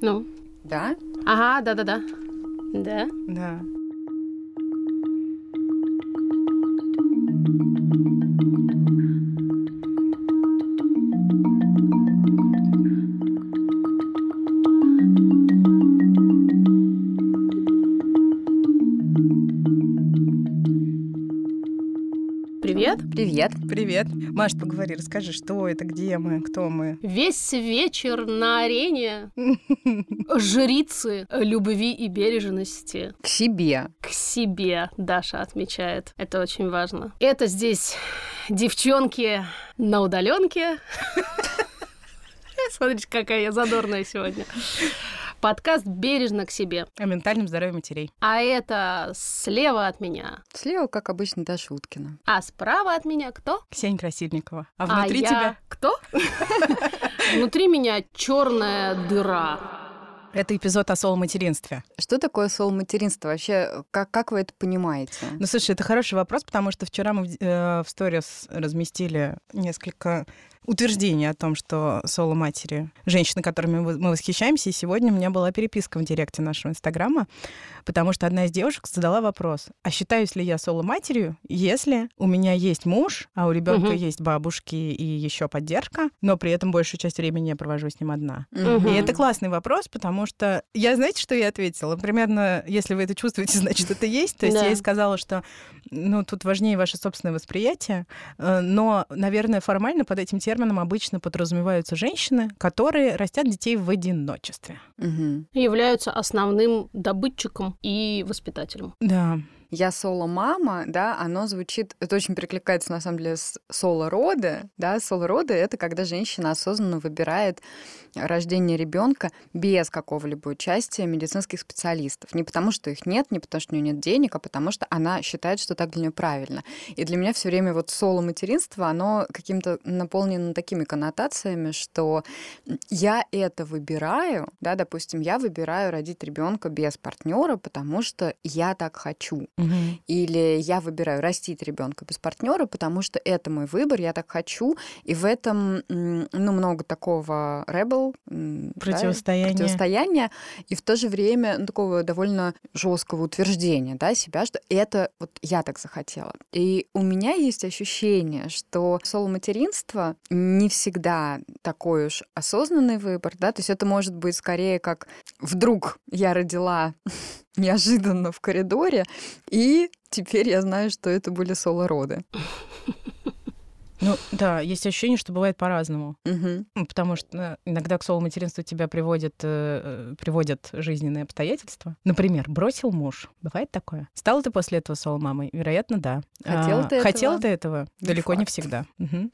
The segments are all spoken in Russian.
Ну. Да? Ага, да-да-да. Да? Да. Привет. Привет. Маш, поговори, расскажи, что это, где мы, кто мы. Весь вечер на арене жрицы любви и бережности К себе. к себе, Даша отмечает. Это очень важно. Это здесь девчонки на удаленке. Смотрите, какая я задорная сегодня. Подкаст «Бережно к себе». О ментальном здоровье матерей. А это слева от меня. Слева, как обычно, Даша Уткина. А справа от меня кто? Ксения Красильникова. А внутри а я тебя? Кто? Внутри меня черная дыра. Это эпизод о соло-материнстве. Что такое сол-материнство? Вообще, как, как вы это понимаете? Ну, слушай, это хороший вопрос, потому что вчера мы в, э, в сторис разместили несколько утверждений о том, что соло-матери, женщины, которыми мы восхищаемся, и сегодня у меня была переписка в директе нашего Инстаграма, потому что одна из девушек задала вопрос, а считаюсь ли я соло-матерью, если у меня есть муж, а у ребенка Мгм. есть бабушки и еще поддержка, но при этом большую часть времени я провожу с ним одна. Мгм. И это классный вопрос, потому что я, знаете, что я ответила? Примерно, если вы это чувствуете, значит, это есть. То есть Да. я ей сказала, что ну, тут важнее ваше собственное восприятие, э, но, наверное, формально под этим термином обычно подразумеваются женщины, которые растят детей в одиночестве. Мгм. Являются основным добытчиком и воспитателем. Да. Я соло-мама, да, оно звучит, это очень перекликается на самом деле с соло-роды, да, соло-роды — это когда женщина осознанно выбирает рождение ребенка без какого-либо участия медицинских специалистов. Не потому, что их нет, не потому, что у нее нет денег, а потому что она считает, что так для нее правильно. И для меня все время вот соло-материнство, оно каким-то наполнено такими коннотациями, что я это выбираю, да, допустим, я выбираю родить ребенка без партнера, потому что я так хочу. Мгм. Или я выбираю растить ребенка без партнера, потому что это мой выбор, я так хочу. И в этом ну, много такого rebel, м, да, противостояния, и в то же время ну, такого довольно жесткого утверждения да, себя, что это вот я так захотела. И у меня есть ощущение, что соло-материнство не всегда такой уж осознанный выбор, да, то есть это может быть скорее как вдруг я родила неожиданно в коридоре, и теперь я знаю, что это были соло-роды. Ну, да, есть ощущение, что бывает по-разному. Ну, Потому что э, иногда к соло-материнству тебя приводят, э, э, приводят жизненные обстоятельства. Например, бросил муж. Бывает такое? Стала ты после этого соло-мамой? Вероятно, да. Хотела А, ты Хотела этого? ты этого? Не Далеко не факт. всегда. Мгм.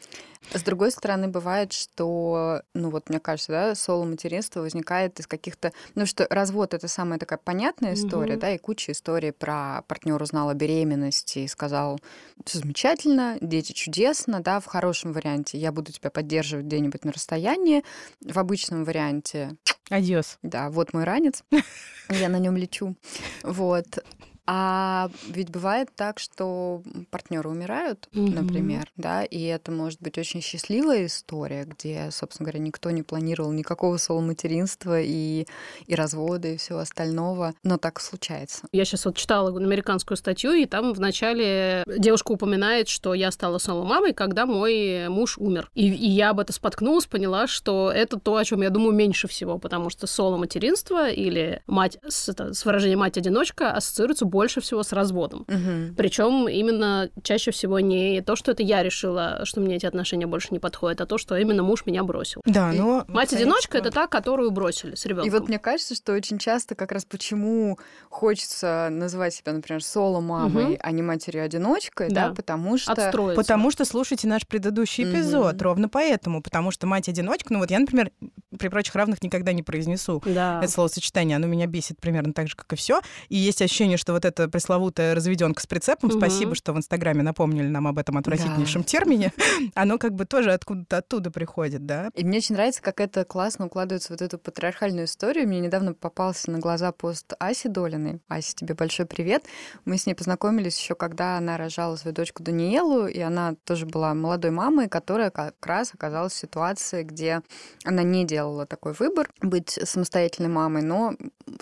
С другой стороны, бывает, что, ну вот мне кажется, да, соло-материнство возникает из каких-то... Ну что развод — это самая такая понятная история, Мгм. да, и куча историй про партнер узнал о беременности и сказал, замечательно, дети чудесно, да, в хорошем варианте я буду тебя поддерживать где-нибудь на расстоянии, в обычном варианте Адьос. да, вот мой ранец, я на нем лечу. Вот. А ведь бывает так, что партнеры умирают, Мгм. например, да, и это может быть очень счастливая история, где, собственно говоря, никто не планировал никакого соло-материнства и, и развода и всего остального, но так случается. Я сейчас вот читала американскую статью, и там вначале девушка упоминает, что я стала соло-мамой, когда мой муж умер. И, и я об этом споткнулась, поняла, что это то, о чем я думаю меньше всего, потому что соло-материнство или мать с, это, с выражением мать-одиночка ассоциируется больше всего с разводом. Мгм. Причем именно чаще всего не то, что это я решила, что мне эти отношения больше не подходят, а то, что именно муж меня бросил. Да, И но... Мать-одиночка это та, которую бросили с И ребенком. вот мне кажется, что очень часто как раз почему хочется называть себя, например, соло-мамой, Мгм. а не матерью-одиночкой, да, Да. потому что... Отстроиться. Потому что слушайте наш предыдущий эпизод, Мгм. ровно поэтому. Потому что мать-одиночка, ну вот я, например, при прочих равных никогда не произнесу Да. это словосочетание, оно меня бесит примерно так же, как и все. И есть ощущение, что вот вот эта пресловутая разведенка с прицепом, Мгм. спасибо, что в Инстаграме напомнили нам об этом отвратительнейшем термине, оно как бы тоже откуда-то оттуда приходит, да? И мне очень нравится, как это классно укладывается в вот эту патриархальную историю. Мне недавно попался на глаза пост Аси Долиной. Ася, тебе большой привет. Мы с ней познакомились еще, когда она рожала свою дочку Даниэлу, и она тоже была молодой мамой, которая как раз оказалась в ситуации, где она не делала такой выбор быть самостоятельной мамой, но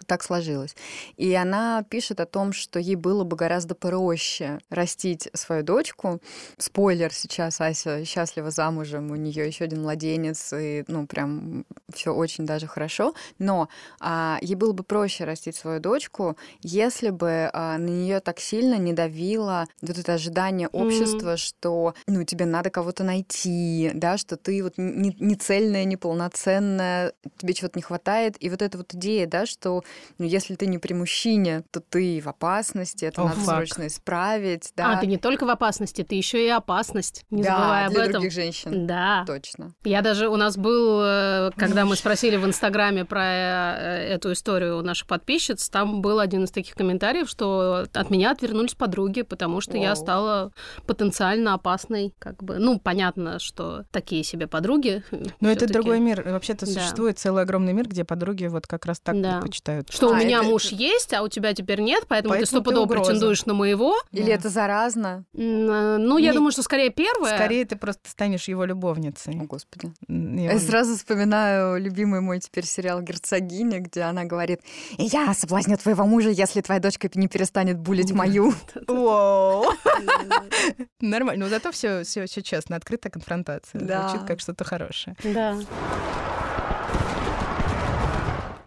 так сложилось. И она пишет о том, что ей было бы гораздо проще растить свою дочку. Спойлер, сейчас Ася счастлива замужем, у нее еще один младенец, и ну прям все очень даже хорошо. Но а, ей было бы проще растить свою дочку, если бы а, на нее так сильно не давило вот это ожидание общества, что ну тебе надо кого-то найти, да, что ты вот не, не цельная, не полноценная, тебе чего-то не хватает. И вот эта вот идея, да, что ну, если ты не при мужчине, то ты в опасности, это О, надо фак. срочно исправить, да. А, ты не только в опасности, ты еще и опасность. Не да, забывай об для этом. других женщин. Да. Точно. Я даже у нас был, э, когда мы спросили в Инстаграме про э, эту историю у наших подписчиц, там был один из таких комментариев, что от меня отвернулись подруги, потому что я Вау. стала потенциально опасной, как бы. Ну, понятно, что такие себе подруги. Но это другой мир. Вообще-то Да. существует целый огромный мир, где подруги вот как раз так Да. предпочитают. Что у А, меня это- муж есть, а у тебя теперь нет, поэтому, ты Поэтому ты стопудово претендуешь на моего. Или Да. это заразно? Э, Ну, я Не- думаю, что скорее первое. Скорее ты просто станешь его любовницей. О, Господи. Я он- сразу вспоминаю любимый мой теперь сериал «Герцогиня», где она говорит, «И я соблазню твоего мужа, если твоя дочка не перестанет булить мою». Нормально. Но зато все, все, все честно, открытая конфронтация. Звучит как что-то хорошее. Да.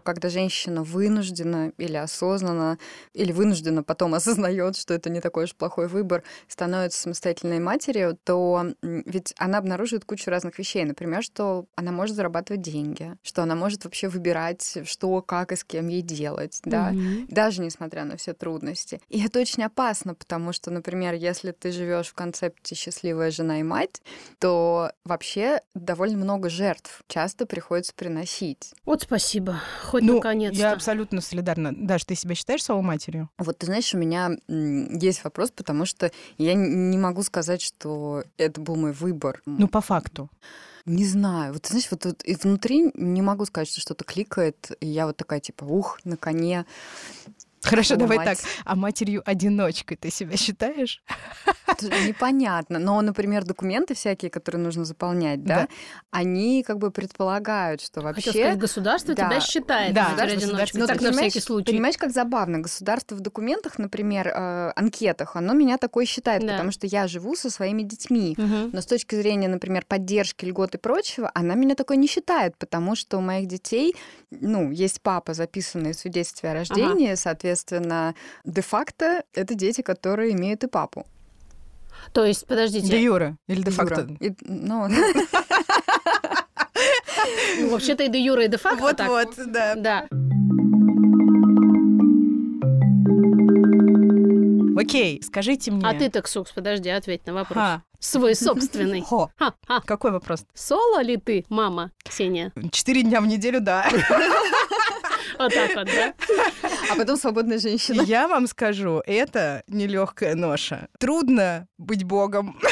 Когда женщина вынуждена или осознанно, или вынуждена потом осознает, что это не такой уж плохой выбор, становится самостоятельной матерью, то ведь она обнаруживает кучу разных вещей. Например, что она может зарабатывать деньги, что она может вообще выбирать, что, как и с кем ей делать, да, Мгм. даже несмотря на все трудности. И это очень опасно, потому что, например, если ты живешь в концепте счастливая жена и мать, то вообще довольно много жертв часто приходится приносить. Вот спасибо. Хоть Ну, наконец-то. я абсолютно солидарна. Даш, ты себя считаешь соло-матерью? Вот ты знаешь, у меня есть вопрос, потому что я не могу сказать, что это был мой выбор. Ну, по факту. Не знаю. Вот ты знаешь, вот тут и внутри не могу сказать, что что-то кликает, и я вот такая типа, ух, на коне. Хорошо, О, давай мать. так. А матерью-одиночкой ты себя считаешь? Непонятно. Но, например, документы всякие, которые нужно заполнять, да, Да. они как бы предполагают, что Хотел вообще... сказать, государство Да. тебя считает Да, матерью-одиночкой. Ну, так на понимаешь- всякий случай. Понимаешь, как забавно? Государство в документах, например, э, анкетах, оно меня такое считает, Да. потому что я живу со своими детьми. Мгм. Но с точки зрения, например, поддержки, льгот и прочего, она меня такой не считает, потому что у моих детей, ну, есть папа, записанный в свидетельстве о рождении, соответственно, де-факто это дети, которые имеют и папу. То есть, Де подождите, юра или де факто? Ну, ну, вообще-то и де юра, и де факто так. Вот-вот, да. Да. Окей, скажите мне. А ты, Таксукс, подожди, ответь на вопрос. Ха. Свой собственный. Хо. Ха-ха. Какой вопрос? Соло ли ты, мама, Ксения? Четыре дня в неделю, да. Вот так вот, да? а потом свободная женщина. Я вам скажу, это нелегкая ноша. Трудно быть богом.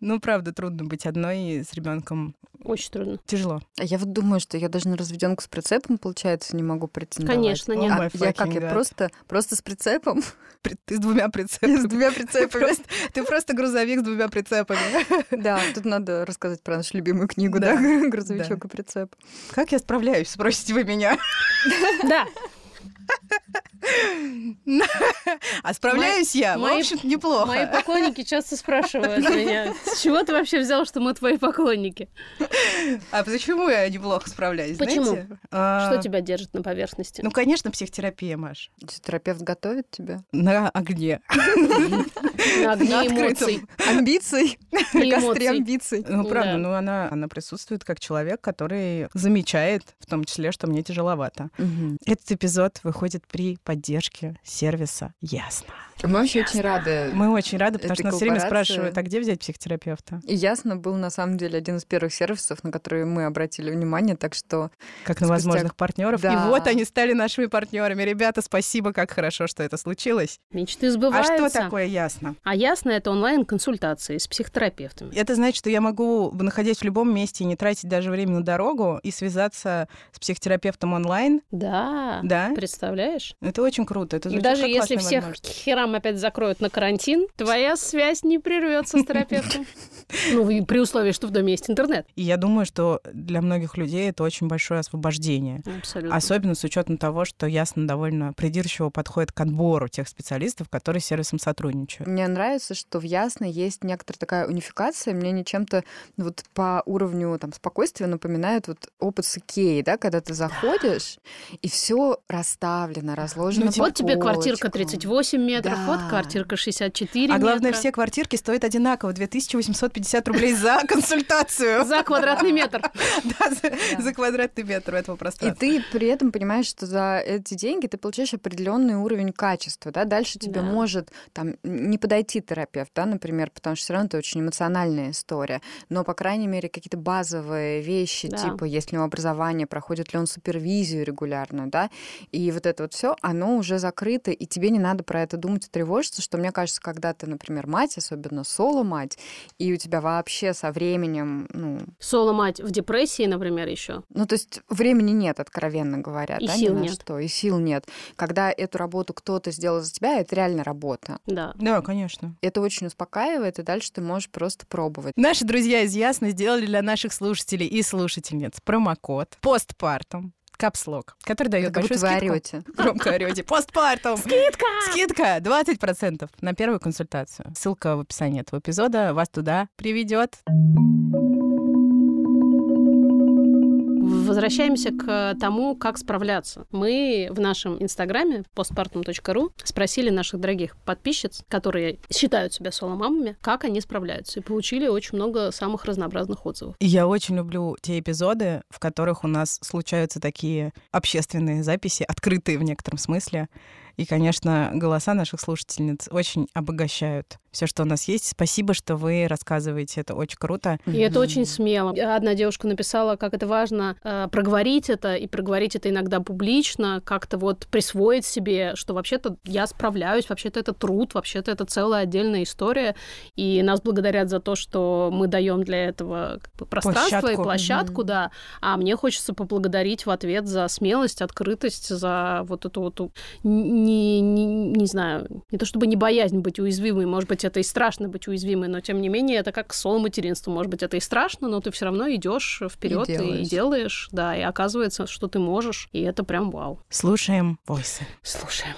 Ну, правда, трудно быть одной с ребенком. Очень трудно. Тяжело. А я вот думаю, что я даже на разведенку с прицепом, получается, не могу претендовать. Конечно, нет. А я как, я просто, просто с прицепом? При- Ты с двумя С прицепами. двумя Ты прицепами. ты просто грузовик с двумя прицепами. Да, тут надо рассказать про нашу любимую книгу, Да. грузовичок и прицеп. Как я справляюсь, спросите вы меня. Да. А справляюсь я, в общем-то, неплохо. Мои поклонники часто спрашивают меня, с чего ты вообще взял, что мы твои поклонники? А почему я неплохо справляюсь? Почему? знаете? А, Что тебя держит на поверхности? Ну, конечно, психотерапия, Маш. Терапевт готовит тебя? На огне. На огне эмоций. Амбиций? На костре амбиций. Ну, правда, Да. ну она, она присутствует как человек, который замечает, в том числе, что мне тяжеловато. Этот эпизод выходит при поддержке сервиса «Ясно». Мы вообще очень рады. Мы очень рады, потому что нас все время спрашивают, а где взять психотерапевта? И Ясно был на самом деле один из первых сервисов, на которые мы обратили внимание, так что Как на Спустя- возможных партнеров. Да. И вот они стали нашими партнерами. Ребята, спасибо, как хорошо, что это случилось. Мечты А сбываются. что такое ясно? А ясно, это онлайн-консультации с психотерапевтами. Это значит, что я могу, находясь в любом месте, и не тратить даже время на дорогу и связаться с психотерапевтом онлайн. Да, Да? Представляешь? Это очень круто. Это И даже если всех к херам опять закроют на карантин, твоя связь не прервется с терапевтом. Ну, и при условии, что в доме есть интернет. И я думаю, что для многих людей это очень большое освобождение. Абсолютно. Особенно с учетом того, что ясно довольно придирчиво подходит к отбору тех специалистов, которые с сервисом сотрудничают. Мне нравится, что в Ясно есть некоторая такая унификация. Мне не чем-то вот по уровню там, спокойствия напоминает вот опыт с Икеей, да, когда ты заходишь, и все расставлено, разложено Ну, по Вот тебе квартирка полочкам. 38 метров, Да. вот квартирка 64 А главное, метра. все квартирки стоят одинаково. 2850 рублей за консультацию. За квадратный метр. Да, за- квадратный метр этого И пространства. ты при этом понимаешь, что за эти деньги ты получаешь определенный уровень качества, да, дальше тебе может там не подойти терапевт, да, например, потому что все равно это очень эмоциональная история, но, по крайней мере, какие-то базовые вещи, типа, есть ли у него образование, проходит ли он супервизию регулярную, да, и вот это вот все, оно уже закрыто, и тебе не надо про это думать и тревожиться, что, мне кажется, когда ты, например, мать, особенно соло-мать, и у тебя вообще со временем, ну, Соло-мать в депрессии, например, еще. ну, то есть времени нет, откровенно говоря, И да, сил ни на нет. что, и сил нет. Когда эту работу кто-то сделал за тебя, это реально работа. Да. Да, конечно. Это очень успокаивает, и дальше ты можешь просто пробовать. Наши друзья из Ясно сделали для наших слушателей и слушательниц промокод постпартум капслог, который дает как большую будто вы скидку. орете. Громко орете. Постпартум. Скидка! Скидка 20% на первую консультацию. Ссылка в описании этого эпизода вас туда приведет. Возвращаемся к тому, как справляться. Мы в нашем инстаграме postpartum.ru спросили наших дорогих подписчиц, которые считают себя соло-мамами, как они справляются. И получили очень много самых разнообразных отзывов. Я очень люблю те эпизоды, в которых у нас случаются такие общественные записи, открытые в некотором смысле. И, конечно, голоса наших слушательниц очень обогащают все, что у нас есть. Спасибо, что вы рассказываете. Это очень круто. И это очень смело. Одна девушка написала, как это важно э, проговорить это, и проговорить это иногда публично, как-то вот присвоить себе, что вообще-то я справляюсь, вообще-то это труд, вообще-то это целая отдельная история, и нас благодарят за то, что мы даем для этого как бы, пространство Площадку. и площадку, Мгм. да. А мне хочется поблагодарить в ответ за смелость, открытость, за вот эту вот не, не, не знаю, не то чтобы не боязнь быть уязвимой, может быть, это и страшно быть уязвимой, но тем не менее это как соло материнство. Может быть, это и страшно, но ты все равно идешь вперед и, делаешь. делаешь, да, и оказывается, что ты можешь, и это прям вау. Слушаем войсы. Слушаем.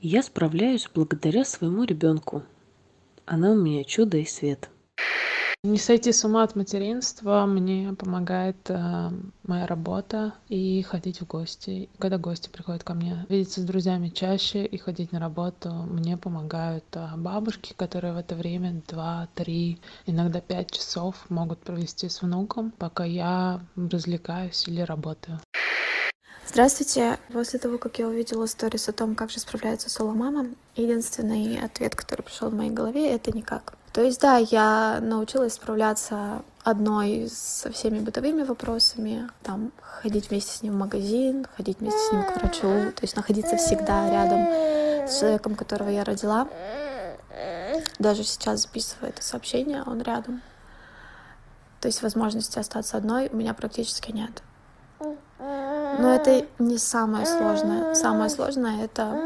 Я справляюсь благодаря своему ребенку. Она у меня чудо и свет. Не сойти с ума от материнства мне помогает э, моя работа и ходить в гости. Когда гости приходят ко мне, видеться с друзьями чаще и ходить на работу мне помогают э, бабушки, которые в это время 2-3, иногда 5 часов могут провести с внуком, пока я развлекаюсь или работаю. Здравствуйте. После того, как я увидела сторис о том, как же справляется соло-мама, единственный ответ, который пришел в моей голове, это никак. То есть, да, я научилась справляться одной со всеми бытовыми вопросами, там, ходить вместе с ним в магазин, ходить вместе с ним к врачу, то есть находиться всегда рядом с человеком, которого я родила. Даже сейчас записывая это сообщение, он рядом. То есть возможности остаться одной у меня практически нет. Но это не самое сложное. Самое сложное — это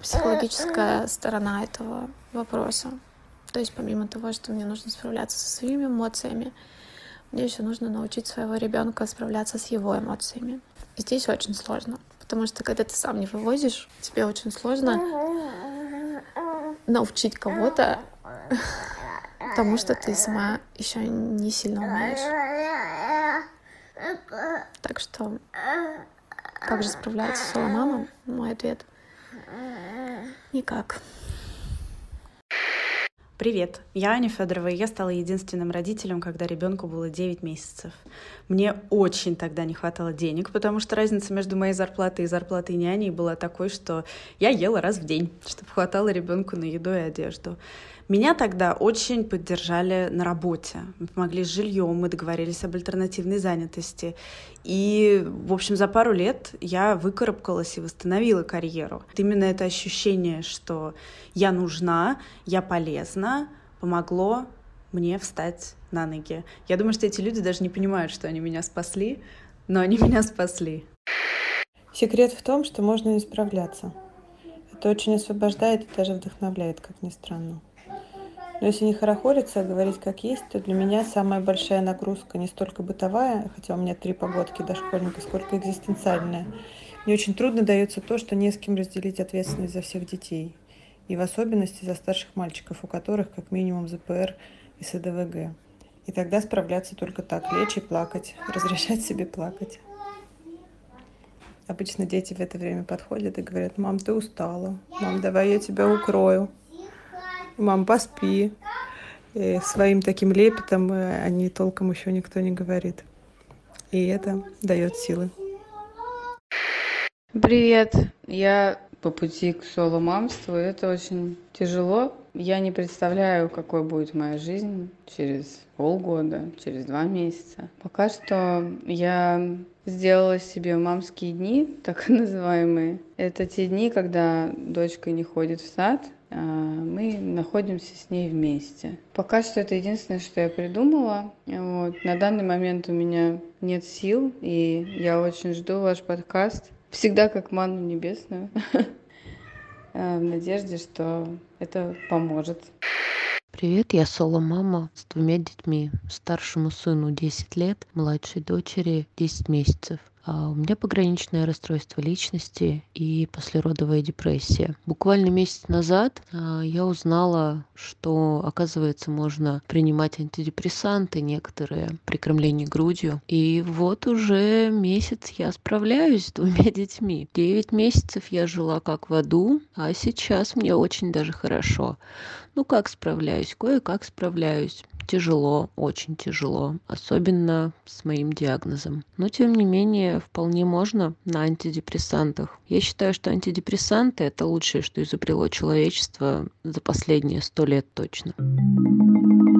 психологическая сторона этого вопроса. То есть помимо того, что мне нужно справляться со своими эмоциями, мне еще нужно научить своего ребенка справляться с его эмоциями. И здесь очень сложно, потому что когда ты сам не вывозишь, тебе очень сложно научить кого-то тому, что ты сама еще не сильно умеешь. Так что, как же справляется— Мой ответ — никак. Привет, я Аня Федорова, и я стала единственным родителем, когда ребенку было 9 месяцев. Мне очень тогда не хватало денег, потому что разница между моей зарплатой и зарплатой няни была такой, что я ела раз в день, чтобы хватало ребенку на еду и одежду. Меня тогда очень поддержали на работе. Мы помогли с жильем, мы договорились об альтернативной занятости. И, в общем, за пару лет я выкарабкалась и восстановила карьеру. Именно это ощущение, что я нужна, я полезна, помогло мне встать на ноги. Я думаю, что эти люди даже не понимают, что они меня спасли, но они меня спасли. Секрет в том, что можно не справляться. Это очень освобождает и даже вдохновляет, как ни странно. Но если не хорохориться, а говорить как есть, то для меня самая большая нагрузка не столько бытовая, хотя у меня три погодки дошкольника, сколько экзистенциальная. Мне очень трудно дается то, что не с кем разделить ответственность за всех детей. И в особенности за старших мальчиков, у которых как минимум ЗПР и СДВГ. И тогда справляться только так, лечь и плакать, разрешать себе плакать. Обычно дети в это время подходят и говорят, мам, ты устала, мам, давай я тебя укрою мам, поспи. И своим таким лепетом э, они толком еще никто не говорит. И это дает силы. Привет, я по пути к соло-мамству. Это очень тяжело. Я не представляю, какой будет моя жизнь через полгода, через два месяца. Пока что я сделала себе мамские дни, так называемые. Это те дни, когда дочка не ходит в сад, мы находимся с ней вместе. Пока что это единственное, что я придумала. Вот. На данный момент у меня нет сил, и я очень жду ваш подкаст. Всегда как манну небесную. А, в надежде, что это поможет. Привет, я соло-мама с двумя детьми. Старшему сыну 10 лет, младшей дочери 10 месяцев. А у меня пограничное расстройство личности и послеродовая депрессия. Буквально месяц назад а, я узнала, что, оказывается, можно принимать антидепрессанты некоторые при кормлении грудью. И вот уже месяц я справляюсь с двумя детьми. Девять месяцев я жила как в аду, а сейчас мне очень даже хорошо. Ну как справляюсь? Кое-как справляюсь тяжело, очень тяжело, особенно с моим диагнозом. Но тем не менее, вполне можно на антидепрессантах. Я считаю, что антидепрессанты это лучшее, что изобрело человечество за последние сто лет точно. А,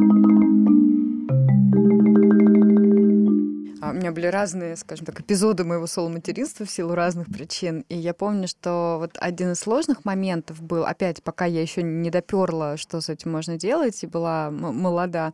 у меня были разные, скажем так, эпизоды моего соло-материнства в силу разных причин. И я помню, что вот один из сложных моментов был, опять, пока я еще не доперла, что с этим можно делать, и была молода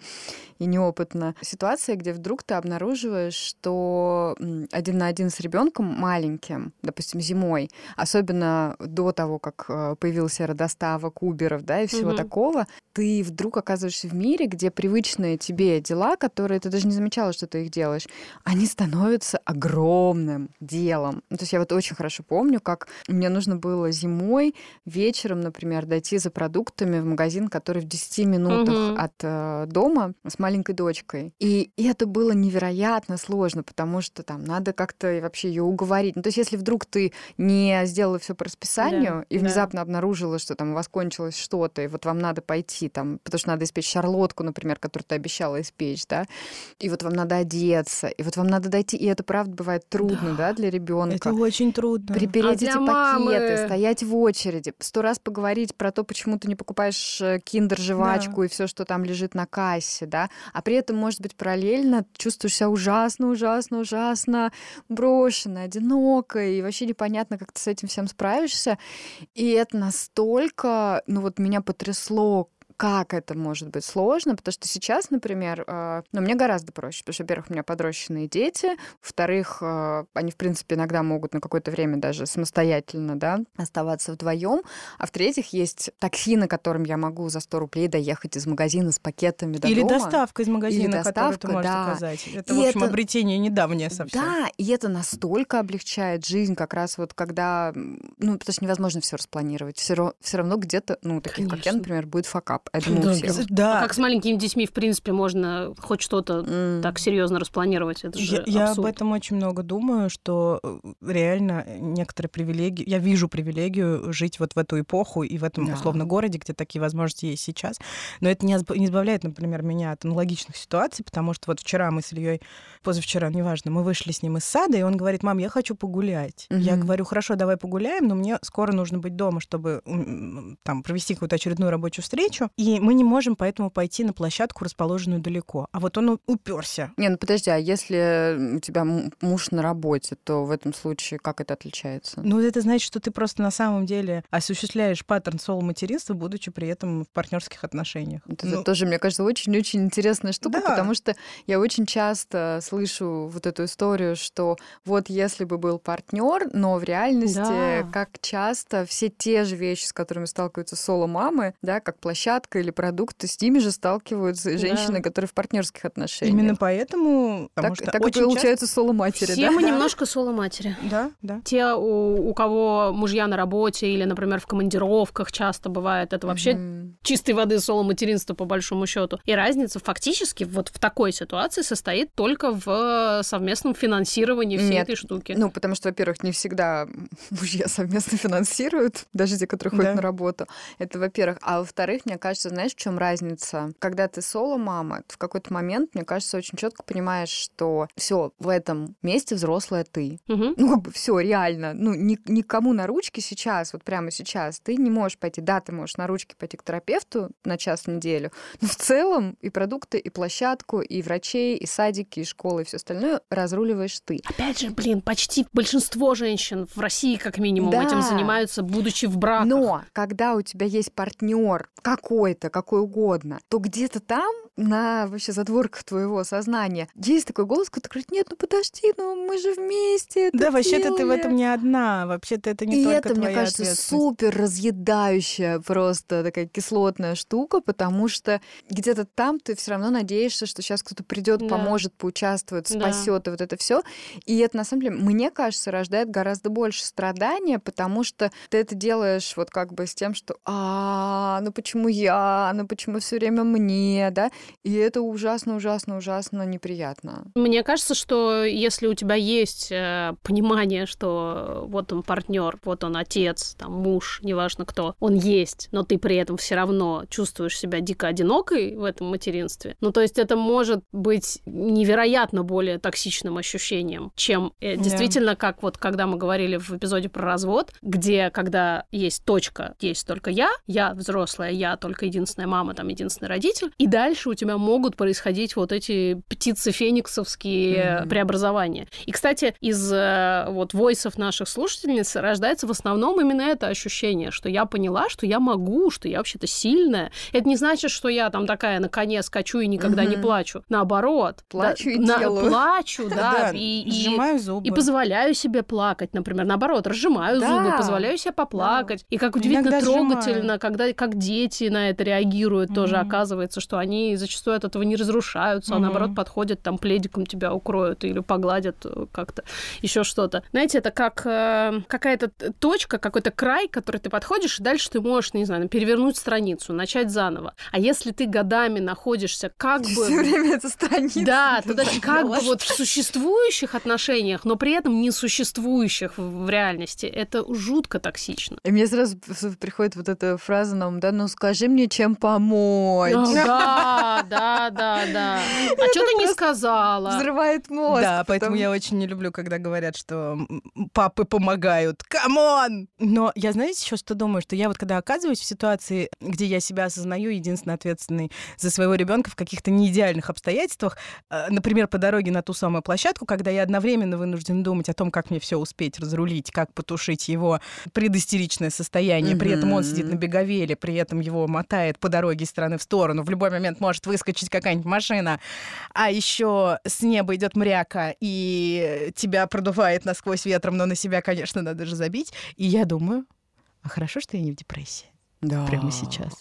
и неопытна. Ситуация, где вдруг ты обнаруживаешь, что один на один с ребенком маленьким, допустим, зимой, особенно до того, как э, появился родоставок, уберов, да, и всего угу. такого, ты вдруг оказываешься в мире, где привычные тебе дела, которые ты даже не замечала, что ты их делаешь, они становятся огромным делом. Ну, то есть я вот очень хорошо помню, как мне нужно было зимой вечером, например, дойти за продуктами в магазин, который в 10 минутах угу. от э, дома с маленькой дочкой. И, и это было невероятно сложно, потому что там надо как-то вообще ее уговорить. Ну, то есть если вдруг ты не сделала все по расписанию да, и внезапно да. обнаружила, что там у вас кончилось что-то, и вот вам надо пойти там, потому что надо испечь шарлотку, например, которую ты обещала испечь, да, и вот вам надо одеться, и вот вам надо дойти, и это правда бывает трудно, да, да для ребенка. Это очень трудно. Припереть а эти мамы... пакеты, стоять в очереди, сто раз поговорить про то, почему ты не покупаешь э, киндер-жвачку да. и все, что там лежит на кассе, да, а при этом, может быть, параллельно чувствуешь себя ужасно, ужасно, ужасно брошенной, одинокой, и вообще непонятно, как ты с этим всем справишься. И это настолько, ну вот меня потрясло, как это может быть сложно, потому что сейчас, например, э, ну, мне гораздо проще, потому что, во-первых, у меня подрощенные дети, во-вторых, э, они, в принципе, иногда могут на какое-то время даже самостоятельно, да, оставаться вдвоем, а в-третьих, есть такси, на котором я могу за 100 рублей доехать из магазина с пакетами до Или дома. доставка из магазина, Или доставка, ты можешь да. заказать. Это, и в общем, это... обретение недавнее совсем. Да, и это настолько облегчает жизнь, как раз вот когда, ну, потому что невозможно все распланировать, все равно, все равно где-то, ну, таких, Конечно. как я, например, будет факап. Одному Да. А как с маленькими детьми, в принципе, можно хоть что-то М. так серьезно распланировать? Это же Я, я об абсурд. этом очень много думаю, что э, реально некоторые привилегии, я вижу привилегию жить вот в эту эпоху и в этом Да. условно городе, где такие возможности есть сейчас. Но это не, изб- не избавляет, например, меня от аналогичных ситуаций, потому что вот вчера мы с Ильей, позавчера, неважно, мы вышли с ним из сада, и он говорит, мам, я хочу погулять. Я Мгм. говорю, хорошо, давай погуляем, но мне скоро нужно быть дома, чтобы там провести какую-то очередную рабочую встречу, и мы не можем поэтому пойти на площадку, расположенную далеко. А вот он уперся. Не, ну подожди, а если у тебя муж на работе, то в этом случае как это отличается? Ну, это значит, что ты просто на самом деле осуществляешь паттерн соло-материнства, будучи при этом в партнерских отношениях. Вот Ну, Это тоже, мне кажется, очень-очень интересная штука, Да. потому что я очень часто слышу вот эту историю, что вот если бы был партнер, но в реальности, Да. как часто все те же вещи, с которыми сталкиваются соло-мамы, да, как площадка или продукты, с ними же сталкиваются и Да. женщины, которые в партнерских отношениях. Именно поэтому, так что так и очень получаются соло-матери, Все да? мы немножко соло-матери. часто- Да, да. Те, у, у кого мужья на работе или, например, в командировках часто бывает, это вообще Мгм. чистой воды соло-материнство по большому счету. И разница фактически вот в такой ситуации состоит только в совместном финансировании всей Нет. этой штуки. Ну, потому что, во-первых, не всегда мужья совместно финансируют, даже те, которые ходят Да. на работу. Это, во-первых. А во-вторых, мне кажется, знаешь, в чем разница? Когда ты соло-мама, в какой-то момент, мне кажется, очень четко понимаешь, что все в этом месте взрослая ты. Мгм. Ну, как бы все, реально. Ну, ни- никому на ручки сейчас, вот прямо сейчас, ты не можешь пойти. Да, ты можешь на ручки пойти к терапевту на час в неделю, но в целом и продукты, и площадку, и врачей, и садики, и школы, и все остальное разруливаешь ты. Опять же, блин, почти большинство женщин в России, как минимум, Да. этим занимаются, будучи в браках. Но когда у тебя есть партнер какой-то, какой угодно, то где-то там на вообще задворках твоего сознания есть такой голос, который говорит, нет, ну подожди, ну мы же вместе. Да, вообще-то ты в делали». этом не одна. Вообще-то это не И только это, мне твоя кажется, ответственность. супер разъедающая просто такая кислотная штука, потому что где-то там ты все равно надеешься, что сейчас кто-то придет, Да. поможет, поучаствует, Да. спасет и вот это все. И это на самом деле, мне кажется, рождает гораздо больше страдания, потому что ты это делаешь вот как бы с тем, что а, ну почему я, ну почему все время мне, да? И это ужасно, ужасно, ужасно неприятно. Мне кажется, что если у тебя есть э, понимание, что вот он партнер, вот он отец, там муж, неважно кто, он есть, но ты при этом все равно чувствуешь себя дико одинокой в этом материнстве. Ну, то есть это может быть невероятно более токсичным ощущением, чем э, действительно, как вот когда мы говорили в эпизоде про развод, где когда есть точка, есть только я, я взрослая, я только единственная мама, там единственный родитель, и дальше у тебя могут происходить вот эти птицы фениксовские Мгм. преобразования. И, кстати, из э, вот войсов наших слушательниц рождается в основном именно это ощущение, что я поняла, что я могу, что я вообще-то сильная. Это не значит, что я там такая на коне скачу и никогда не Мгм. плачу. Наоборот. Плачу Да, и на- делаю. Плачу, да. И, и- сжимаю зубы. и позволяю себе плакать, например, наоборот, разжимаю зубы, позволяю себе поплакать. И как удивительно трогательно, когда как дети на это реагируют, тоже оказывается, что они зачастую от этого не разрушаются, а Мгм. наоборот подходят, там пледиком тебя укроют или погладят э, как-то, еще что-то. Знаете, это как э, какая-то точка, какой-то край, который ты подходишь, и дальше ты можешь, не знаю, перевернуть страницу, начать заново. А если ты годами находишься как бы... Все время это страница. Да, Так как бы вот в существующих отношениях, но при этом не существующих в, реальности. Это жутко токсично. И мне сразу приходит вот эта фраза нам, да, ну скажи мне, чем помочь. О, Да, да, да, да. А что ты не сказала? Взрывает мозг. Да, поэтому я очень не люблю, когда говорят, что папы помогают. Come on! Но я, знаете, еще что думаю, что я вот когда оказываюсь в ситуации, где я себя осознаю единственно ответственной за своего ребенка в каких-то неидеальных обстоятельствах, э, например, по дороге на ту самую площадку, когда я одновременно вынужден думать о том, как мне все успеть разрулить, как потушить его предистеричное состояние, при этом он сидит на беговеле, при этом его мотает по дороге из стороны в сторону, в любой момент может выскочить какая-нибудь машина, а еще с неба идет мряка, и тебя продувает насквозь ветром, но на себя, конечно, надо же забить. И я думаю, а хорошо, что я не в депрессии Да. прямо сейчас.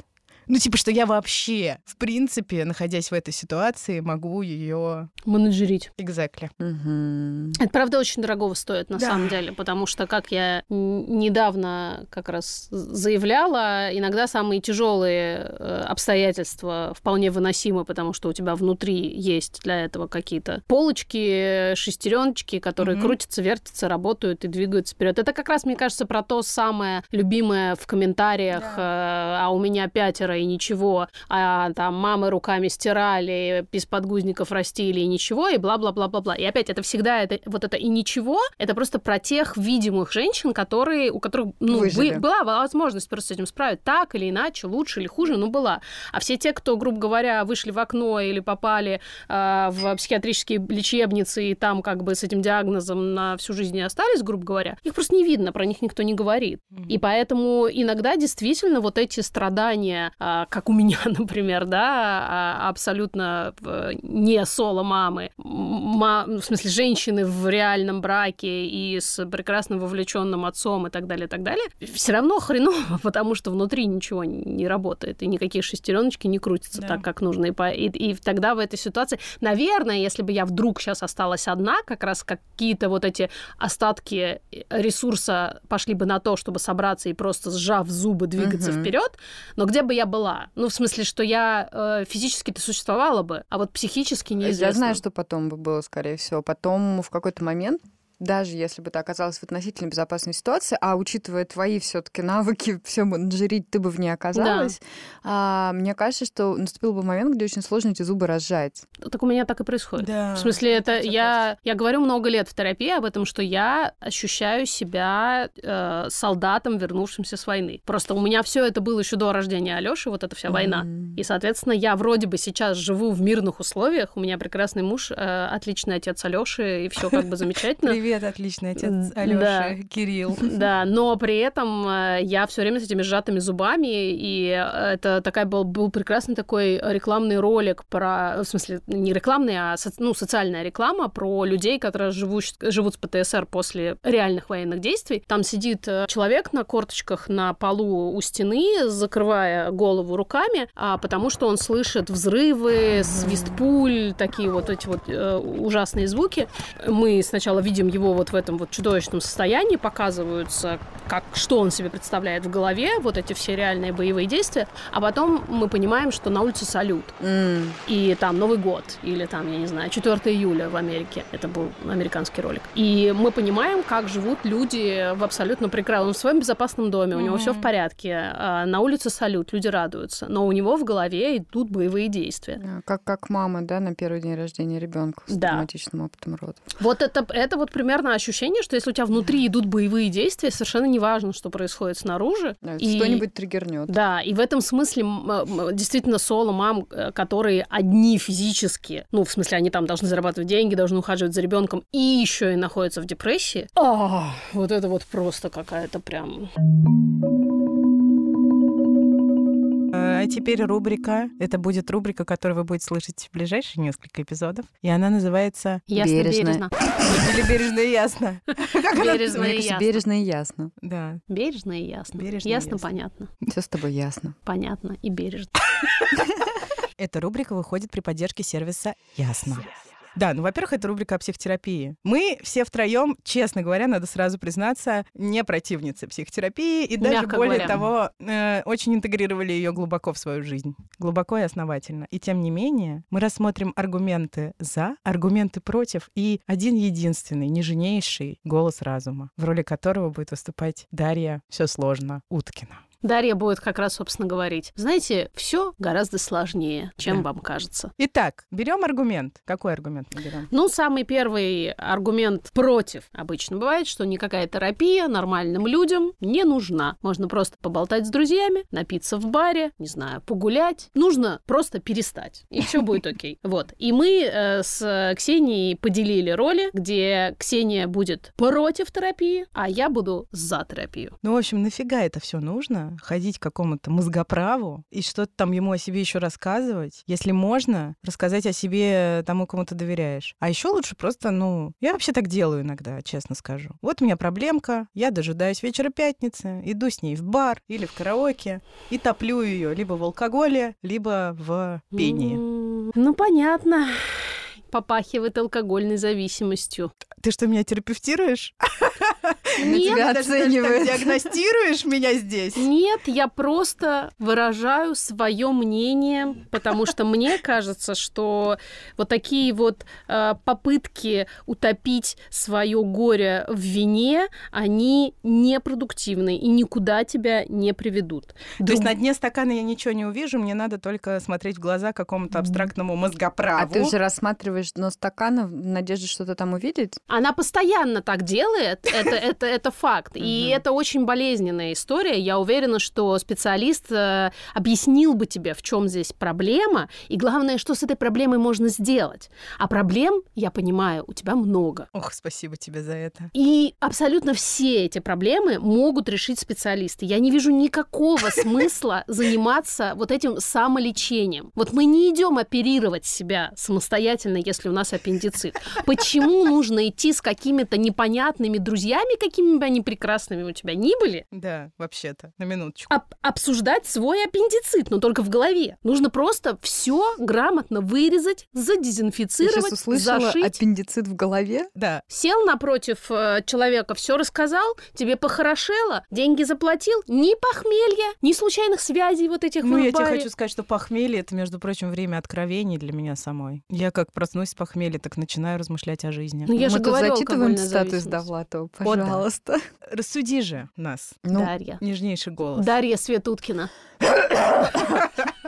Ну, типа, что я вообще, в принципе, находясь в этой ситуации, могу ее менеджерить. Exactly. Угу. Это, правда, очень дорого стоит, на Да. самом деле, потому что, как я недавно как раз заявляла, иногда самые тяжелые э, обстоятельства вполне выносимы, потому что у тебя внутри есть для этого какие-то полочки, шестереночки, которые Мгм. крутятся, вертятся, работают и двигаются вперед. Это как раз, мне кажется, про то самое любимое в комментариях, э, а у меня пятеро и ничего, а там мамы руками стирали, без подгузников растили и ничего, и бла-бла-бла-бла-бла. И опять, это всегда это, вот это и ничего, это просто про тех видимых женщин, которые, у которых ну, Выжили. бы- была возможность просто с этим справиться так или иначе, лучше или хуже, но была. А все те, кто, грубо говоря, вышли в окно или попали э, в психиатрические лечебницы и там как бы с этим диагнозом на всю жизнь и остались, грубо говоря, их просто не видно, про них никто не говорит. И поэтому иногда действительно вот эти страдания, а, как у меня, например, да, а, абсолютно э, не соло-мамы, ма- в смысле женщины в реальном браке и с прекрасно вовлеченным отцом и так далее, и так далее, все равно хреново, потому что внутри ничего не работает, и никакие шестереночки не крутятся Да. так, как нужно. И, по- и- и тогда в этой ситуации, наверное, если бы я вдруг сейчас осталась одна, как раз какие-то вот эти остатки ресурса пошли бы на то, чтобы собраться и просто сжав зубы двигаться Мгм. вперед, но где бы я была? Ну, в смысле, что я э, физически-то существовала бы, а вот психически неизвестно. Я знаю, что потом бы было, скорее всего. Потом в какой-то момент даже если бы ты оказалась в относительно безопасной ситуации, а учитывая твои все-таки навыки все менеджерить, ты бы в ней оказалась, а, мне кажется, что наступил бы момент, где очень сложно эти зубы разжать. Так у меня так и происходит. Да. В смысле, это я, я говорю много лет в терапии об этом, что я ощущаю себя э, солдатом, вернувшимся с войны. Просто у меня все это было еще до рождения Алёши, вот эта вся война. Мгм. И, соответственно, я вроде бы сейчас живу в мирных условиях. У меня прекрасный муж, э, отличный отец Алёши, и все как бы замечательно. Привет, отличный отец М, Алёши, да. Кирилл. Да, но при этом э, я все время с этими сжатыми зубами, и э, это такая был, был прекрасный такой рекламный ролик про, в смысле, не рекламный, а соц- ну, социальная реклама про людей, которые живут, живут с ПТСР после реальных военных действий. Там сидит э, человек на корточках на полу у стены, закрывая голову руками, а, потому что он слышит взрывы, свист пуль, такие вот эти вот э, ужасные звуки. Мы сначала видим его вот в этом вот чудовищном состоянии, показываются, как, что он себе представляет в голове, вот эти все реальные боевые действия, а потом мы понимаем, что на улице салют, М, и там Новый год, или там, я не знаю, 4 июля в Америке, это был американский ролик. И мы понимаем, как живут люди в абсолютно прекрасном, в своем безопасном доме, у него все в порядке, а, на улице салют, люди радуются, но у него в голове идут боевые действия. а, Как, как мама, да, на первый день рождения ребенка с Да. травматичным опытом рода. Вот это, это вот примерно ощущение, что если у тебя внутри идут боевые действия, совершенно неважно, что происходит снаружи. Да, И- Что-нибудь триггернет. Да, и в этом смысле м, действительно соло мам, э, которые одни физически, ну, в смысле, они там должны зарабатывать деньги, должны ухаживать за ребенком и еще и находятся в депрессии. А, вот это вот просто какая-то прям... А теперь рубрика. Это будет рубрика, которую вы будете слышать в ближайшие несколько эпизодов. И она называется Ясно, Бережно. бережно. «Или бережно и ясно». Бережно и ясно. бережно и ясно. Да. Бережно и ясно. Бережно и ясно, ясно. понятно. Все с тобой ясно. Понятно и бережно. Эта рубрика выходит при поддержке сервиса «Ясно». Да, ну, во-первых, это рубрика о психотерапии. Мы все втроем, честно говоря, надо сразу признаться, не противницы психотерапии, и даже Мягко более говоря. того, э, очень интегрировали ее глубоко в свою жизнь. Глубоко и основательно. И тем не менее, мы рассмотрим аргументы за, аргументы против и один единственный, нежнейший голос разума, в роли которого будет выступать Дарья «Все сложно» Уткина. Дарья будет как раз, собственно, говорить. Знаете, все гораздо сложнее, чем Да. вам кажется. Итак, берем аргумент. Какой аргумент мы берем? Ну, самый первый аргумент против обычно бывает, что никакая терапия нормальным людям не нужна. Можно просто поболтать с друзьями, напиться в баре, не знаю, погулять. Нужно просто перестать, и все будет окей. Вот. И мы э, с Ксенией поделили роли, где Ксения будет против терапии, а я буду за терапию. Ну, в общем, нафига это все нужно? Нужно ходить к какому-то мозгоправу и что-то там ему о себе еще рассказывать. Если можно, рассказать о себе тому, кому ты доверяешь. А еще лучше просто, ну, я вообще так делаю иногда, честно скажу. Вот у меня проблемка, я дожидаюсь вечера пятницы, иду с ней в бар или в караоке и топлю ее либо в алкоголе, либо в пении. Ну, понятно попахивает алкогольной зависимостью. Ты что, меня терапевтируешь? Нет, тебя оценивает. диагностируешь меня здесь? Нет, я просто выражаю свое мнение, потому что мне кажется, что вот такие вот э, попытки утопить свое горе в вине, они непродуктивны и никуда тебя не приведут. То есть на дне стакана я ничего не увижу, мне надо только смотреть в глаза какому-то абстрактному мозгоправу. А ты уже рассматриваешь дно стакана в надежде что-то там увидеть? Она постоянно так делает, это, это, это факт. И это очень болезненная история. Я уверена, что специалист э, объяснил бы тебе, в чем здесь проблема, и главное, что с этой проблемой можно сделать. А проблем, я понимаю, у тебя много. Ох, спасибо тебе за это. И абсолютно все эти проблемы могут решить специалисты. Я не вижу никакого смысла заниматься вот этим самолечением. Вот мы не идем оперировать себя самостоятельно, если у нас аппендицит. Почему нужно идти с какими-то непонятными друзьями, какими бы они прекрасными у тебя ни были? Да, вообще-то, на минуточку. об- обсуждать свой аппендицит, но только в голове. Нужно просто все грамотно вырезать, Я задезинфицировать, сейчас услышала зашить. аппендицит в голове. Да, Сел напротив э, человека, все рассказал, тебе похорошело, деньги заплатил, ни похмелья, ни случайных связей вот этих ну я тебе хочу сказать, что похмелье это, между прочим, время откровений для меня самой. Я как проснусь с похмелья, так начинаю размышлять о жизни. Ну, я Мы же говорю, зачитываем зависимость. Довлатова, О, да. Пожалуйста. Рассуди же нас, Ну, Дарья. нежнейший голос. Дарья Светуткина.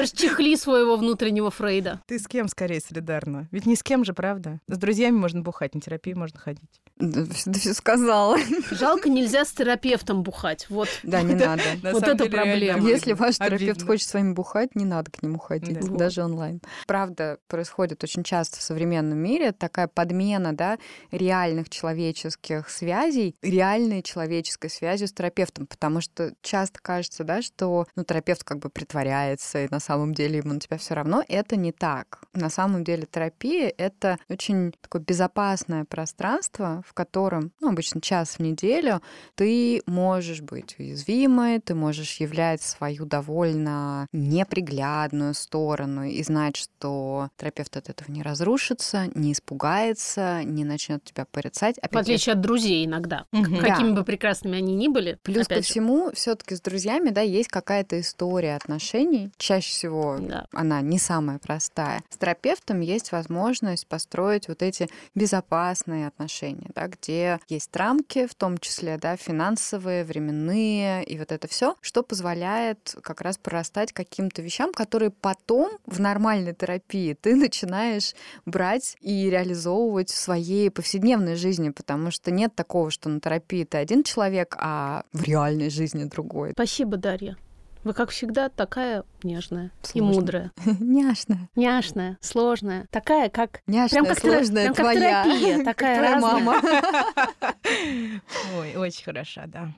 Расчехли своего внутреннего Фрейда. Ты с кем скорее солидарна? Ведь ни с кем же, правда? С друзьями можно бухать, на терапию можно ходить. да, да все сказала. Жалко, нельзя с терапевтом бухать. Вот. Да, не надо. На Вот это проблема. Если ваш терапевт хочет с вами бухать, не надо к нему ходить, Да. даже онлайн. Правда, происходит очень часто в современном мире такая подмена да, реальных человеческих связей реальной человеческой связью с терапевтом, потому что часто кажется, да, что ну, терапевт как бы притворяется, и на самом деле ему на тебя все равно. Это не так. На самом деле терапия — это очень такое безопасное пространство, в котором, ну, обычно час в неделю, ты можешь быть уязвимой, ты можешь являть свою довольно неприглядную сторону и знать, что терапевт от этого не разрушится, не испугается, не начнет тебя порицать. В Опять же, отличие от друзей иногда. Мгм. Какими Да. бы прекрасными они ни были. Плюс ко же. всему, все-таки с друзьями, да, есть какая-то история отношений. Чаще всего Да. она не самая простая. С терапевтом есть возможность построить вот эти безопасные отношения, да, где есть рамки, в том числе, да, финансовые, временные и вот это все, что позволяет как раз прорастать каким-то вещам, которые потом в нормальной терапии ты начинаешь брать и реализовывать в своей повседневной жизни, потому что нет такого, что на терапии ты один человек, а в реальной жизни другой. Спасибо, Дарья. Вы, как всегда, такая нежная и Сложно. мудрая. Няшная. Няшная, сложная. Такая, как... Няшная, Прям как, сложная прям как твоя. терапия, такая твоя мама. Ой, очень хороша, да.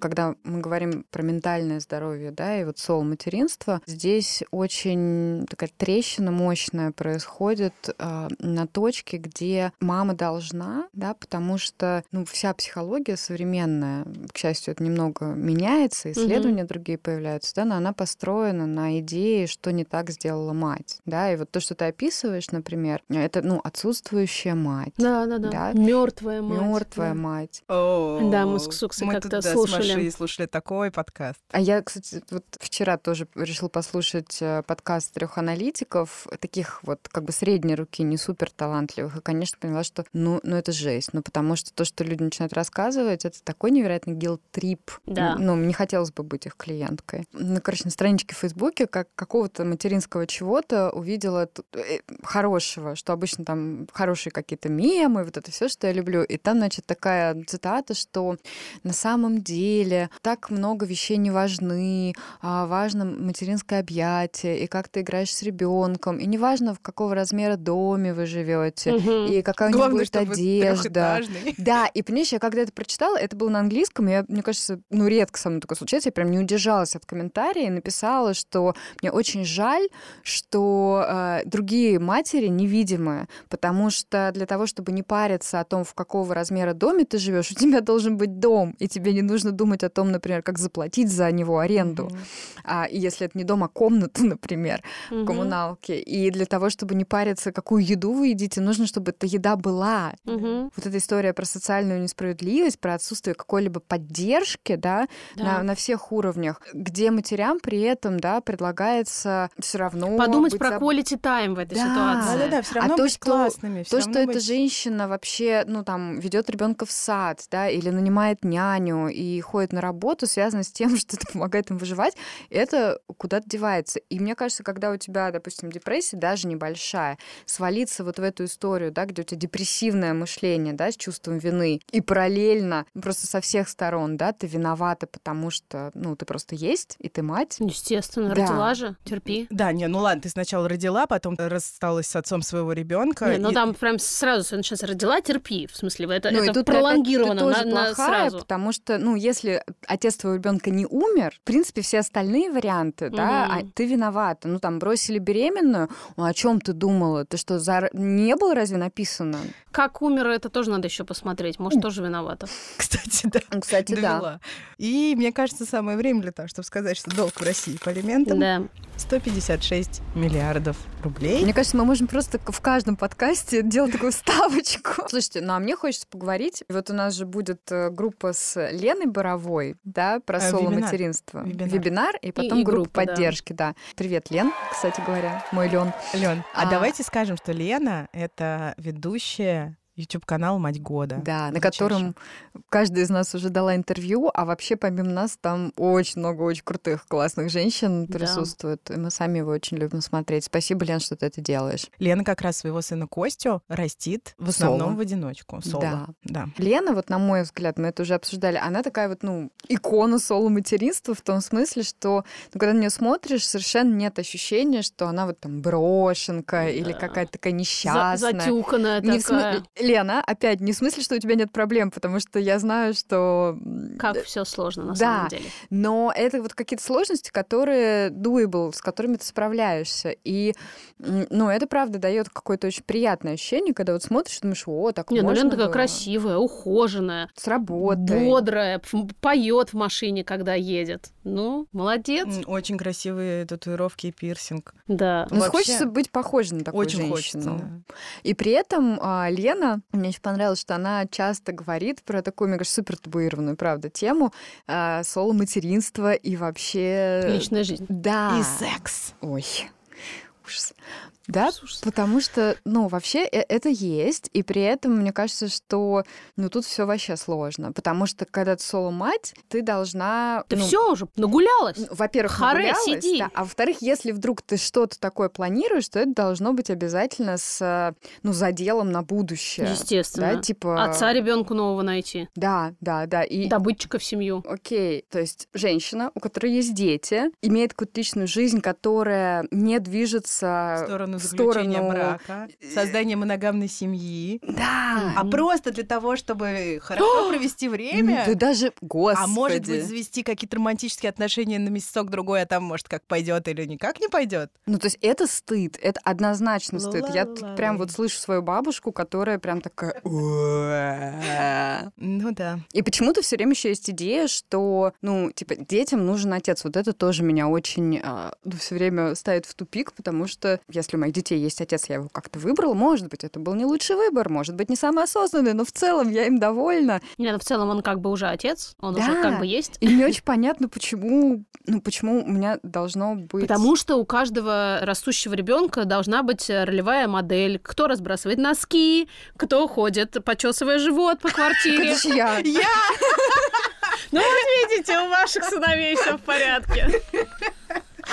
Когда мы говорим про ментальное здоровье, да, и вот сол материнства, здесь очень такая трещина мощная происходит э, на точке, где мама должна, да, потому что, ну, вся психология современная, к счастью, это немного меняется, исследования другие появляются, да, но она построена на идее, что не так сделала мать, да, и вот то, что ты описываешь, например, это, ну, отсутствующая мать. Да, да, да. Да. Мертвая мать. Мертвая да. мать. Да, мы с Ксуксой Мы как-то слушали. С Машей слушали такой подкаст. А я, кстати, вот вчера тоже решил послушать э, подкаст трех аналитиков, таких вот как бы средней руки, не супер талантливых, и, конечно, поняла, что ну, ну это жесть, ну потому что то, что люди начинают рассказывать, это такой невероятный гилтрип. Да. Ну, не хотелось бы быть их клиенткой. Ну, короче, на страничке в Фейсбуке как какого-то материнского чего-то увидела э, хорошего, что обычно там хорошие какие-то мемы, вот это все, что я люблю. И там, значит, такая цитата, что на самом деле деле так много вещей не важны, а важно материнское объятие, и как ты играешь с ребенком, и неважно, в какого размера доме вы живете, Мгм. и какая у него будет одежда. Да, и понимаешь, я когда это прочитала, это было на английском, я, мне кажется, ну, редко со мной такое случается, я прям не удержалась от комментария и написала, что мне очень жаль, что э, другие матери невидимые, потому что для того, чтобы не париться о том, в какого размера доме ты живешь, у тебя должен быть дом, и тебе не нужно думать о том, например, как заплатить за него аренду. Мгм. А, и если это не дом, а комната, например, в Мгм. коммуналке. И для того, чтобы не париться, какую еду вы едите, нужно, чтобы эта еда была. Мгм. Вот эта история про социальную несправедливость, про отсутствие какой-либо поддержки, да, Да. На, на всех уровнях, где матерям при этом, да, предлагается все равно Подумать быть про заб- quality time в этой Да. ситуации. Да-да-да, все А равно то, быть что- классными. То, что равно эта быть- женщина вообще, ну, там, ведет ребенка в сад, да, или нанимает няню и ходит на работу, связано с тем, что это помогает им выживать, это куда-то девается. И мне кажется, когда у тебя, допустим, депрессия, даже небольшая, свалиться вот в эту историю, да, где у тебя депрессивное мышление, да, с чувством вины, и параллельно, ну, просто со всех сторон, да, ты виновата, потому что, ну, ты просто есть, и ты мать. Естественно, Да. родила же, терпи. Да, не, ну ладно, ты сначала родила, потом рассталась с отцом своего ребенка. Не, ну там прям сразу всё начинается родила, терпи. В смысле, это, Ну, и это ты пролонгировано ты тоже на, на плохая, сразу. потому что, ну, если отец твоего ребенка не умер, в принципе, все остальные варианты, да, а ты виновата. Ну, там, бросили беременную, ну, о чем ты думала? Ты что, зар- не было разве написано? Как умер, это тоже надо еще посмотреть. Может, тоже виновата. Кстати, да. Кстати, да. И мне кажется, самое время для того, чтобы сказать, что долг в России по алиментам Да. 156 миллиардов рублей. Мне кажется, мы можем просто в каждом подкасте делать такую ставочку. Слушайте, ну а мне хочется поговорить. Вот у нас же будет э, группа с Леной Боровой, да, про А, соло-материнство. вебинар. Вебинар, и потом и группа группа, да. поддержки, да. Привет, Лен, кстати говоря, мой Лен. Лен, а, А- давайте скажем, что Лена — это ведущая YouTube-канал «Мать года». Да, на котором каждая из нас уже дала интервью, а вообще помимо нас там очень много очень крутых, классных женщин Да. присутствует. И мы сами его очень любим смотреть. Спасибо, Лен, что ты это делаешь. Лена как раз своего сына Костю растит в основном Соло. в одиночку. Соло. Да. да. Лена, вот на мой взгляд, мы это уже обсуждали, она такая вот, ну, икона соло-материнства в том смысле, что, ну, когда на нее смотришь, совершенно нет ощущения, что она вот там брошенка или Да. какая-то такая За- несчастная. затюканная Не в смы- такая. Лена, опять, не в смысле, что у тебя нет проблем, потому что я знаю, что... Как все сложно на Да. самом деле. Но это вот какие-то сложности, которые doable, с которыми ты справляешься. И, ну, это правда дает какое-то очень приятное ощущение, когда вот смотришь, думаешь, о, так Не, ну можно Лена такая было. красивая, ухоженная, С работой. бодрая, поет в машине, когда едет. Ну, молодец. Очень красивые татуировки и пирсинг. Да. Ну, Вообще, хочется быть похожей на такую Очень женщину. хочется. да. И при этом а, Мне очень понравилось, что она часто говорит про такую, мне кажется, супер табуированную, правда, тему а, соло-материнства и вообще... Личная жизнь. Да. И секс. Ой, ужас. Да, потому что, ну, вообще э- это есть, и при этом мне кажется, что, ну, тут все вообще сложно, потому что когда ты соло-мать, ты должна... Ты ну, все уже нагулялась. ну, во-первых, Харе, нагулялась, сиди. да, а во-вторых, если вдруг ты что-то такое планируешь, то это должно быть обязательно с, ну, заделом на будущее. Естественно. Да, типа... Отца ребенку нового найти. Да, да, да. И Добытчика в семью. Окей, то есть женщина, у которой есть дети, имеет какую-то личную жизнь, которая не движется В сторону в заключения сторону- брака, создания моногамной семьи. Да. А просто для того, чтобы хорошо провести время. Да даже, господи. А может быть, завести какие-то романтические отношения на месяцок-другой, а там, может, как пойдет или никак не пойдет. Ну, то есть это стыд, это однозначно стыд. Я тут прям вот слышу свою бабушку, которая прям такая... Ну да. И почему-то все время еще есть идея, что, ну, типа, детям нужен отец. Вот это тоже меня очень все время ставит в тупик, потому что если у моих детей есть отец, я его как-то выбрала, может быть, это был не лучший выбор, может быть, не самый осознанный, но в целом я им довольна. Не, ну в целом он как бы уже отец, он уже Да. как бы есть. И мне очень понятно, почему, ну, почему у меня должно быть... Потому что у каждого растущего ребенка должна быть ролевая модель. Кто разбрасывает носки, кто ходит, почесывая живот по квартире. Ж я. Ну вот видите, у ваших сыновей все в порядке.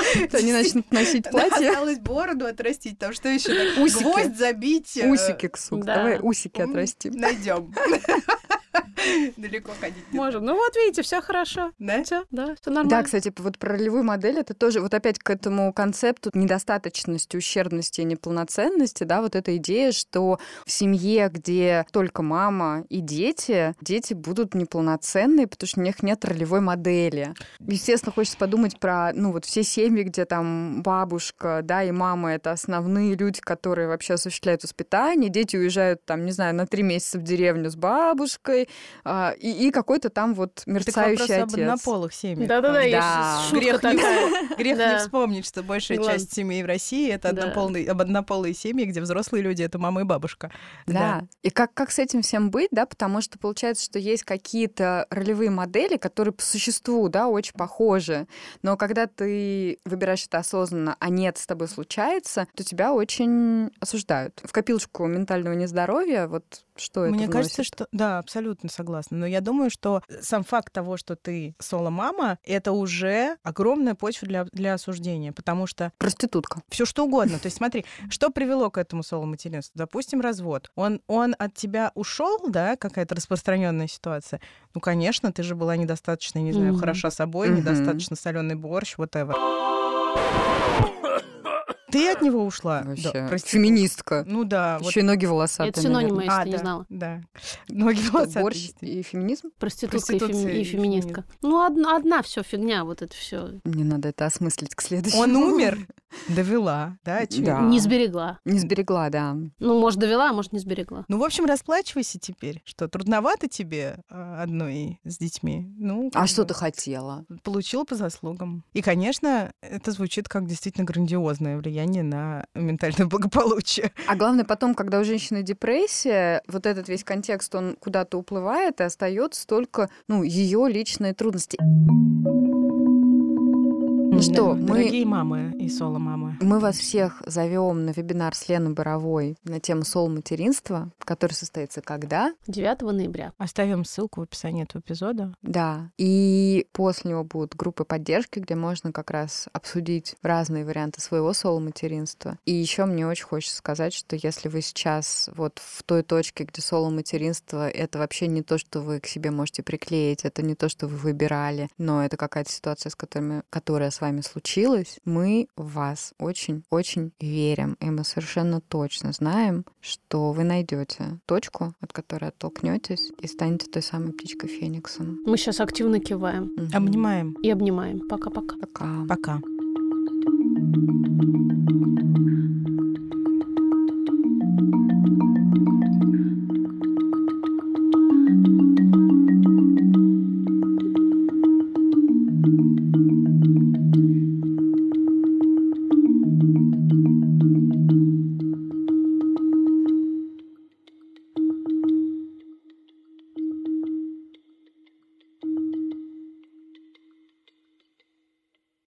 Они начнут носить платье. Осталось бороду отрастить, там что еще? Усики. Гвоздь забить. э, Усики, Ксук, Да. давай усики отрастим. Найдем. Далеко ходить Можем. Ну вот видите, все хорошо. Да? Все, да, все нормально. Да, кстати, вот про ролевую модель это тоже вот опять к этому концепту недостаточности, ущербности и неполноценности, да, вот эта идея, что в семье, где только мама и дети, дети будут неполноценные, потому что у них нет ролевой модели. Естественно, хочется подумать про, ну, вот все семьи, где там бабушка, да, и мама — это основные люди, которые вообще осуществляют воспитание, дети уезжают там, не знаю, на три месяца в деревню с бабушкой, а, и, и какой-то там вот мерцающий так отец. об однополых семьях. Да-да-да, Да. Грех, не, грех Да. не вспомнить, что большая часть семей в России это Да. однополые, об однополые семьи, где взрослые люди это мама и бабушка. Да. И как, как с этим всем быть, да, потому что получается, что есть какие-то ролевые модели, которые по существу, да, очень похожи, но когда ты выбираешь это осознанно, а нет, с тобой случается, то тебя очень осуждают. В копилочку ментального нездоровья вот что это Мне кажется, что да, абсолютно согласна. Но я думаю, что сам факт того, что ты соло-мама, это уже огромная почва для, для осуждения, потому что Проститутка. все что угодно. То есть смотри, что привело к этому соло-материнству? Допустим, развод. Он, он от тебя ушел, да, какая-то распространенная ситуация. Ну, конечно, ты же была недостаточно, не знаю, Мгм. хороша собой, Мгм. недостаточно соленый борщ, whatever. Ты от него ушла. Да, Вообще. прости. Феминистка. Ну да, вот Еще и ноги волосатые. Это синонимы, наверное. если А, ты не да, знала. Да. Ноги Что, волосатые, борщ и феминизм? Проститутка и, Проституция и феминистка. Ну, одна, одна все фигня, вот это все. Мне надо это осмыслить к следующему. Он умер, довела, да. Да. Не сберегла. Не сберегла, да. Ну, может, довела, а может, не сберегла. Ну, в общем, расплачивайся теперь. Что, трудновато тебе а, одной с детьми? Ну, А что ты хотела? Получила по заслугам. И, конечно, это звучит как действительно грандиозное влияние на ментальное благополучие. А главное, потом, когда у женщины депрессия, вот этот весь контекст, он куда-то уплывает, и остается только, ну, ее личные трудности. Ну что, Да, мы- Дорогие мамы и соло-мамы. Мы вас всех зовем на вебинар с Леной Боровой на тему сол-материнства, который состоится когда? 9 ноября. Оставим ссылку в описании этого эпизода. Да. И после него будут группы поддержки, где можно как раз обсудить разные варианты своего соло-материнства. И еще мне очень хочется сказать, что если вы сейчас вот в той точке, где соло-материнство — это вообще не то, что вы к себе можете приклеить, это не то, что вы выбирали, но это какая-то ситуация, с которыми, которая с вами случилась, мы в вас очень-очень верим. И мы совершенно точно знаем, что вы найдете точку, от которой оттолкнетесь и станете той самой птичкой Фениксом. Мы сейчас активно киваем Мгм. Обнимаем. и обнимаем. Пока-пока. Пока. Пока.